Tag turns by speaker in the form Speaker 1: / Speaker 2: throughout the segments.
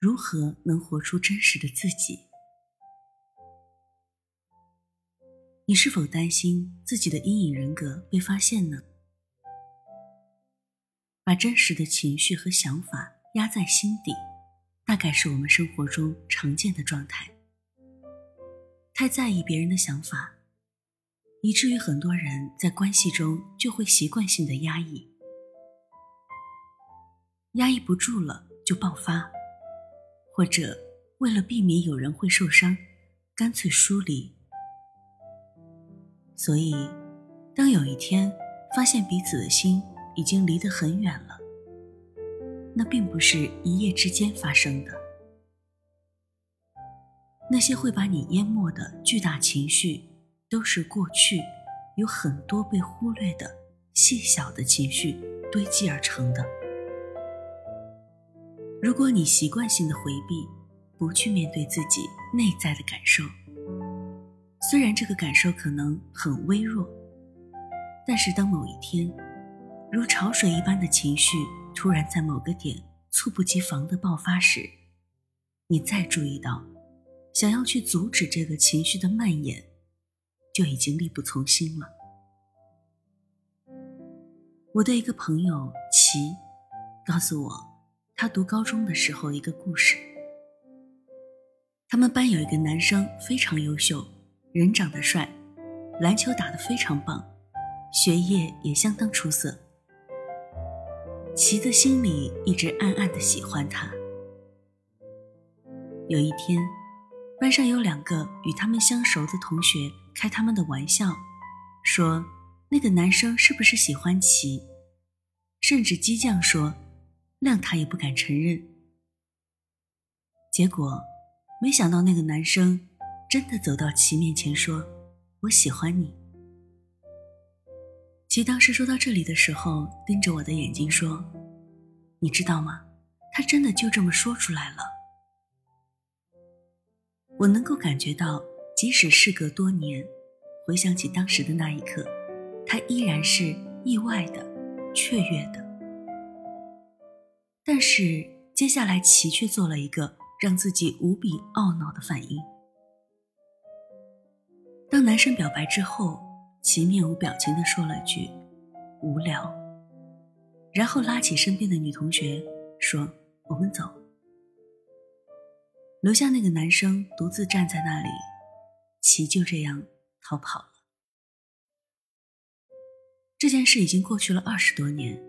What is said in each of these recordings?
Speaker 1: 如何能活出真实的自己？你是否担心自己的阴影人格被发现呢？把真实的情绪和想法压在心底，大概是我们生活中常见的状态。太在意别人的想法，以至于很多人在关系中就会习惯性的压抑，压抑不住了就爆发，或者为了避免有人会受伤，干脆疏离。所以，当有一天发现彼此的心已经离得很远了，那并不是一夜之间发生的。那些会把你淹没的巨大情绪，都是过去有很多被忽略的细小的情绪堆积而成的。如果你习惯性的回避，不去面对自己内在的感受。虽然这个感受可能很微弱，但是当某一天，如潮水一般的情绪突然在某个点猝不及防的爆发时，你再注意到，想要去阻止这个情绪的蔓延，就已经力不从心了。我的一个朋友齐告诉我，他读高中的时候一个故事。他们班有一个男生非常优秀。人长得帅，篮球打得非常棒，学业也相当出色。齐的心里一直暗暗的喜欢他。有一天，班上有两个与他们相熟的同学开他们的玩笑，说那个男生是不是喜欢齐，甚至激将说，谅他也不敢承认。结果，没想到那个男生。真的走到齐面前说：“我喜欢你。”齐当时说到这里的时候，盯着我的眼睛说：“你知道吗？他真的就这么说出来了。”我能够感觉到，即使事隔多年，回想起当时的那一刻，他依然是意外的、雀跃的。但是接下来，齐却做了一个让自己无比懊恼的反应。当男生表白之后，齐面无表情地说了句“无聊”，然后拉起身边的女同学说：“我们走。”留下那个男生独自站在那里，齐就这样逃跑了。这件事已经过去了二十多年，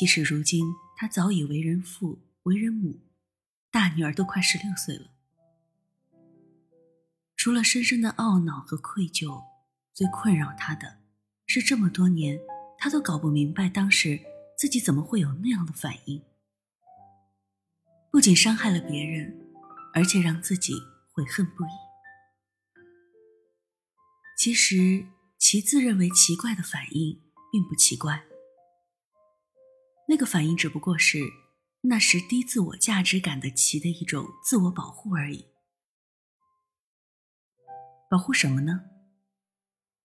Speaker 1: 即使如今他早已为人父、为人母，大女儿都快十六岁了。除了深深的懊恼和愧疚，最困扰他的，是这么多年他都搞不明白，当时自己怎么会有那样的反应。不仅伤害了别人，而且让自己悔恨不已。其实，其自认为奇怪的反应并不奇怪，那个反应只不过是那时低自我价值感的其的一种自我保护而已。保护什么呢？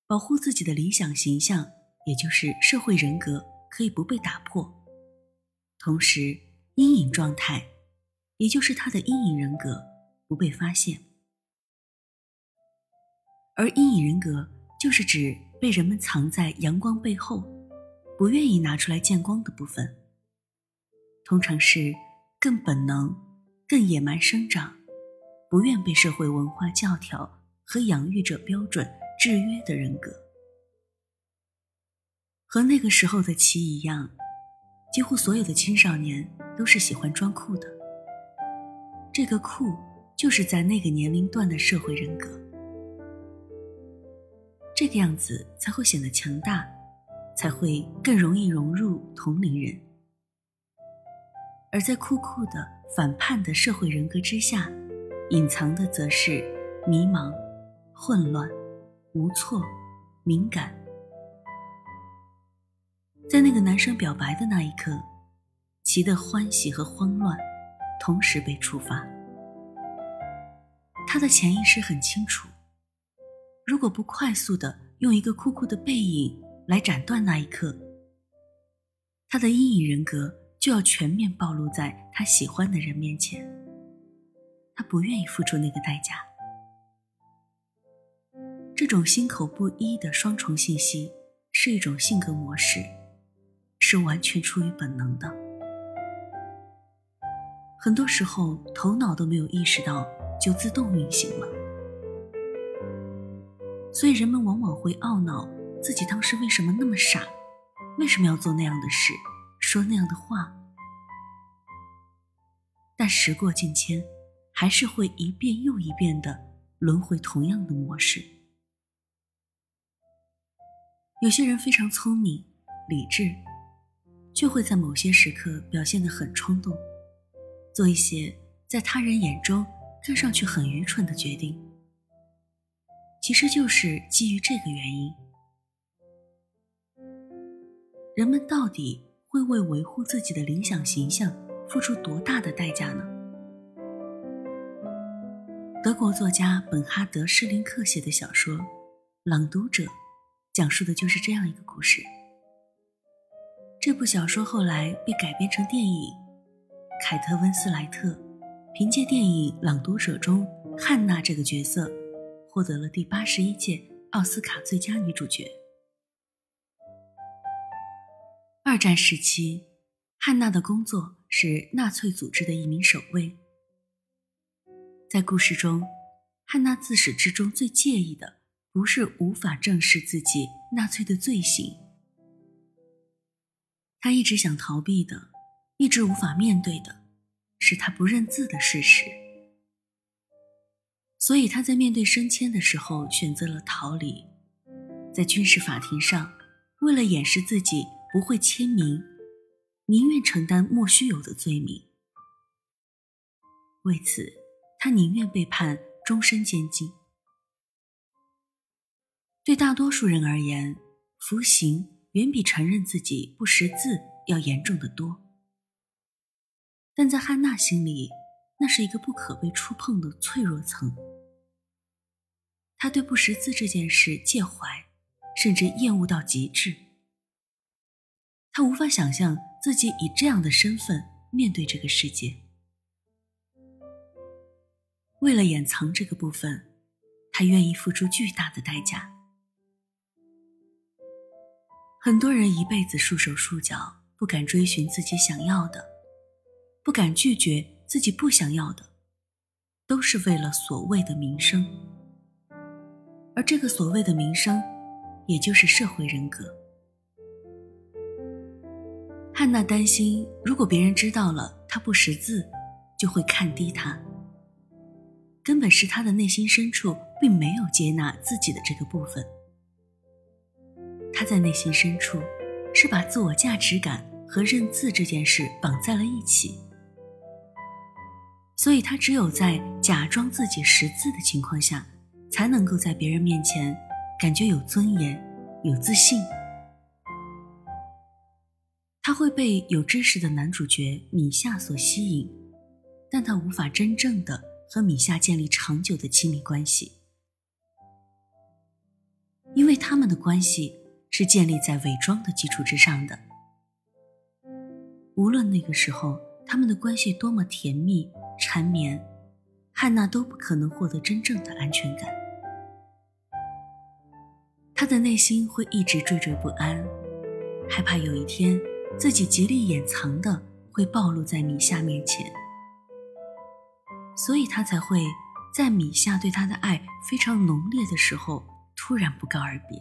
Speaker 1: 保护自己的理想形象，也就是社会人格可以不被打破。同时，阴影状态，也就是他的阴影人格不被发现。而阴影人格就是指被人们藏在阳光背后，不愿意拿出来见光的部分。通常是更本能、更野蛮生长，不愿被社会文化教条。和养育者标准制约的人格，和那个时候的齐一样，几乎所有的青少年都是喜欢装酷的。这个酷，就是在那个年龄段的社会人格。这个样子才会显得强大，才会更容易融入同龄人。而在酷酷的反叛的社会人格之下，隐藏的则是迷茫。混乱、无措、敏感，在那个男生表白的那一刻，其的欢喜和慌乱同时被触发。他的潜意识很清楚，如果不快速的用一个酷酷的背影来斩断那一刻，他的阴影人格就要全面暴露在他喜欢的人面前。他不愿意付出那个代价。这种心口不一的双重信息是一种性格模式，是完全出于本能的。很多时候，头脑都没有意识到，就自动运行了。所以，人们往往会懊恼自己当时为什么那么傻，为什么要做那样的事，说那样的话。但时过境迁。还是会一遍又一遍的轮回同样的模式。有些人非常聪明、理智，却会在某些时刻表现得很冲动，做一些在他人眼中看上去很愚蠢的决定。其实就是基于这个原因，人们到底会为维护自己的理想形象付出多大的代价呢？德国作家本哈德·施林克写的小说《朗读者》，讲述的就是这样一个故事。这部小说后来被改编成电影，凯特·温斯莱特凭借电影《朗读者》中汉娜这个角色，获得了第八十一届奥斯卡最佳女主角。二战时期，汉娜的工作是纳粹组织的一名守卫。在故事中，汉娜自始至终最介意的不是无法正视自己纳粹的罪行，她一直想逃避的，一直无法面对的，是她不认字的事实。所以她在面对升迁的时候选择了逃离，在军事法庭上，为了掩饰自己不会签名，宁愿承担莫须有的罪名。为此。他宁愿被判终身监禁。对大多数人而言，服刑远比承认自己不识字要严重的多。但在汉娜心里，那是一个不可被触碰的脆弱层。他对不识字这件事介怀，甚至厌恶到极致。他无法想象自己以这样的身份面对这个世界。为了掩藏这个部分，他愿意付出巨大的代价。很多人一辈子束手束脚，不敢追寻自己想要的，不敢拒绝自己不想要的，都是为了所谓的名声。而这个所谓的名声，也就是社会人格。汉娜担心，如果别人知道了她不识字，就会看低她。根本是他的内心深处并没有接纳自己的这个部分。他在内心深处是把自我价值感和认字这件事绑在了一起，所以他只有在假装自己识字的情况下，才能够在别人面前感觉有尊严、有自信。他会被有知识的男主角米夏所吸引，但他无法真正的。和米夏建立长久的亲密关系，因为他们的关系是建立在伪装的基础之上的。无论那个时候他们的关系多么甜蜜缠绵，汉娜都不可能获得真正的安全感。她的内心会一直惴惴不安，害怕有一天自己极力掩藏的会暴露在米夏面前。所以他才会在米夏对他的爱非常浓烈的时候突然不告而别。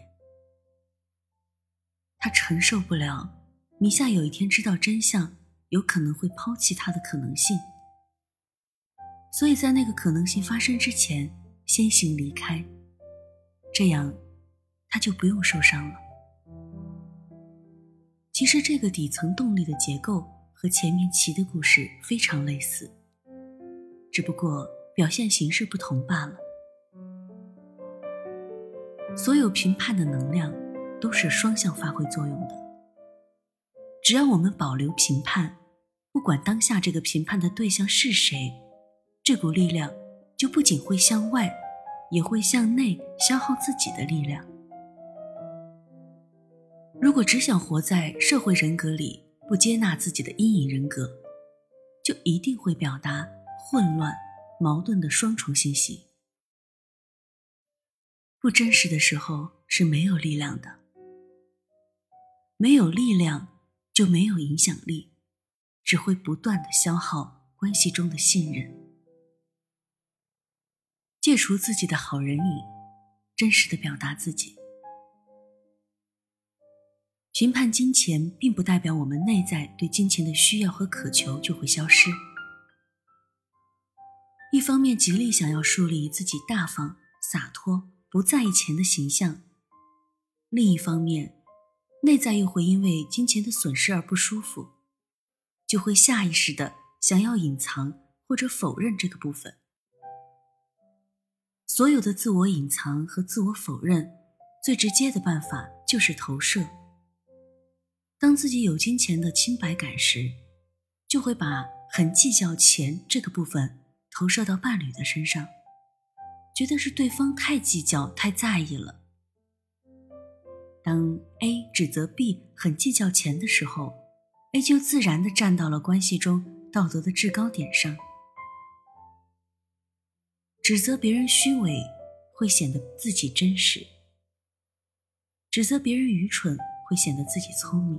Speaker 1: 他承受不了米夏有一天知道真相，有可能会抛弃他的可能性。所以在那个可能性发生之前，先行离开，这样他就不用受伤了。其实这个底层动力的结构和前面齐的故事非常类似。只不过表现形式不同罢了。所有评判的能量都是双向发挥作用的。只要我们保留评判，不管当下这个评判的对象是谁，这股力量就不仅会向外，也会向内消耗自己的力量。如果只想活在社会人格里，不接纳自己的阴影人格，就一定会表达混乱、矛盾的双重信息。不真实的时候是没有力量的，没有力量就没有影响力，只会不断的消耗关系中的信任。戒除自己的好人瘾，真实的表达自己。评判金钱，并不代表我们内在对金钱的需要和渴求就会消失。一方面极力想要树立自己大方、洒脱、不在意钱的形象；另一方面，内在又会因为金钱的损失而不舒服，就会下意识的想要隐藏或者否认这个部分。所有的自我隐藏和自我否认，最直接的办法就是投射。当自己有金钱的清白感时，就会把很计较钱这个部分投射到伴侣的身上，觉得是对方太计较、太在意了。当 A 指责 B 很计较钱的时候，A 就自然的站到了关系中道德的制高点上。指责别人虚伪，会显得自己真实；指责别人愚蠢。会显得自己聪明，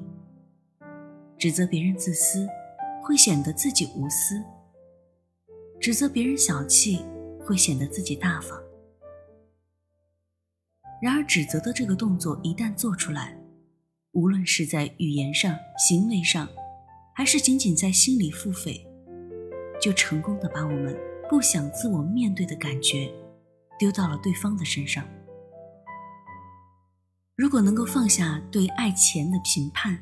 Speaker 1: 指责别人自私，会显得自己无私；指责别人小气，会显得自己大方。然而，指责的这个动作一旦做出来，无论是在语言上、行为上，还是仅仅在心里腹诽，就成功的把我们不想自我面对的感觉丢到了对方的身上。如果能够放下对爱钱的评判，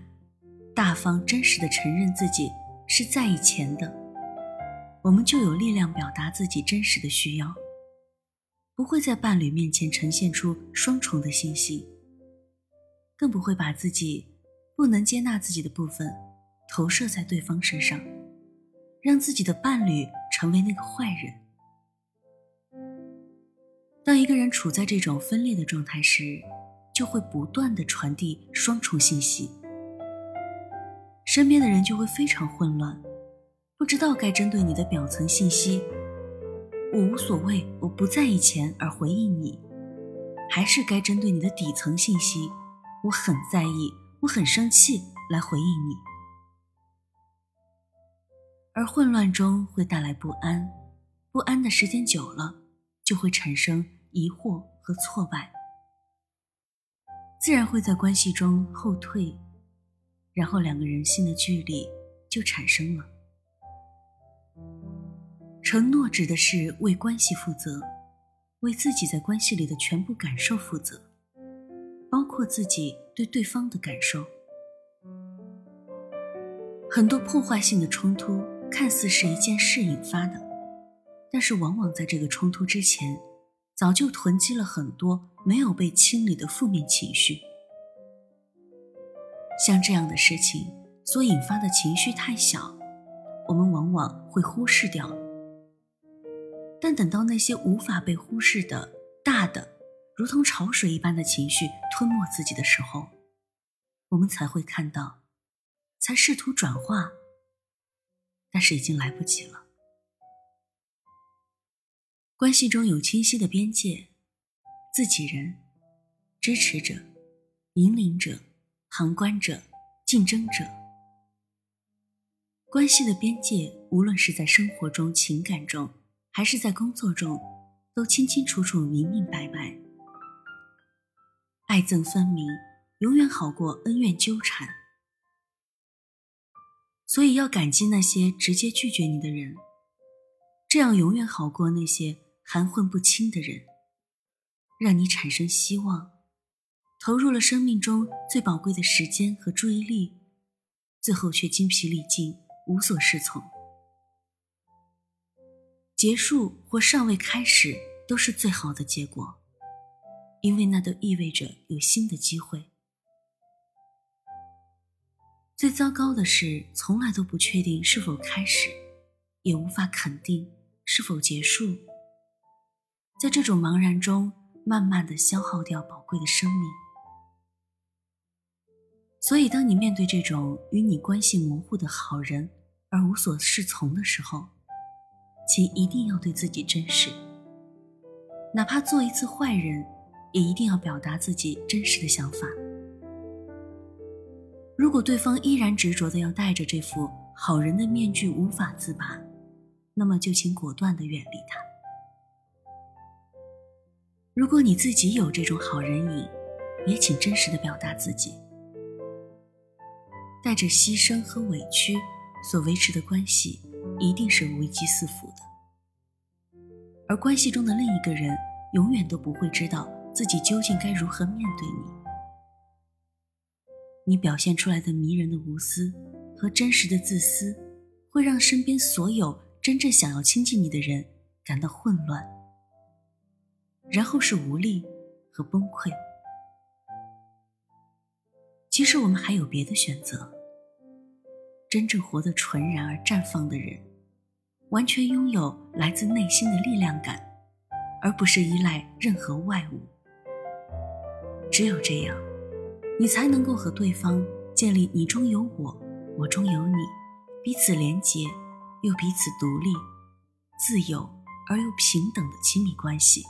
Speaker 1: 大方真实的承认自己是在意钱的，我们就有力量表达自己真实的需要，不会在伴侣面前呈现出双重的信息，更不会把自己不能接纳自己的部分投射在对方身上，让自己的伴侣成为那个坏人。当一个人处在这种分裂的状态时，就会不断的传递双重信息，身边的人就会非常混乱，不知道该针对你的表层信息“我无所谓，我不在意钱”而回应你，还是该针对你的底层信息“我很在意，我很生气”来回应你。而混乱中会带来不安，不安的时间久了，就会产生疑惑和挫败。自然会在关系中后退，然后两个人心的距离就产生了。承诺指的是为关系负责，为自己在关系里的全部感受负责，包括自己对对方的感受。很多破坏性的冲突看似是一件事引发的，但是往往在这个冲突之前。早就囤积了很多没有被清理的负面情绪，像这样的事情所引发的情绪太小，我们往往会忽视掉。但等到那些无法被忽视的大的，如同潮水一般的情绪吞没自己的时候，我们才会看到，才试图转化，但是已经来不及了。关系中有清晰的边界，自己人、支持者、引领者、旁观者、竞争者。关系的边界，无论是在生活中、情感中，还是在工作中，都清清楚楚、明明白白。爱憎分明，永远好过恩怨纠缠。所以要感激那些直接拒绝你的人，这样永远好过那些。含混不清的人，让你产生希望，投入了生命中最宝贵的时间和注意力，最后却精疲力尽，无所适从。结束或尚未开始都是最好的结果，因为那都意味着有新的机会。最糟糕的是，从来都不确定是否开始，也无法肯定是否结束。在这种茫然中，慢慢的消耗掉宝贵的生命。所以，当你面对这种与你关系模糊的好人而无所适从的时候，请一定要对自己真实。哪怕做一次坏人，也一定要表达自己真实的想法。如果对方依然执着的要戴着这副好人的面具无法自拔，那么就请果断的远离他。如果你自己有这种好人瘾，也请真实的表达自己。带着牺牲和委屈所维持的关系，一定是危机四伏的。而关系中的另一个人，永远都不会知道自己究竟该如何面对你。你表现出来的迷人的无私和真实的自私，会让身边所有真正想要亲近你的人感到混乱，然后是无力和崩溃。其实我们还有别的选择。真正活得纯然而绽放的人，完全拥有来自内心的力量感，而不是依赖任何外物。只有这样。你才能够和对方建立你中有我，我中有你，彼此连结，又彼此独立、自由而又平等的亲密关系。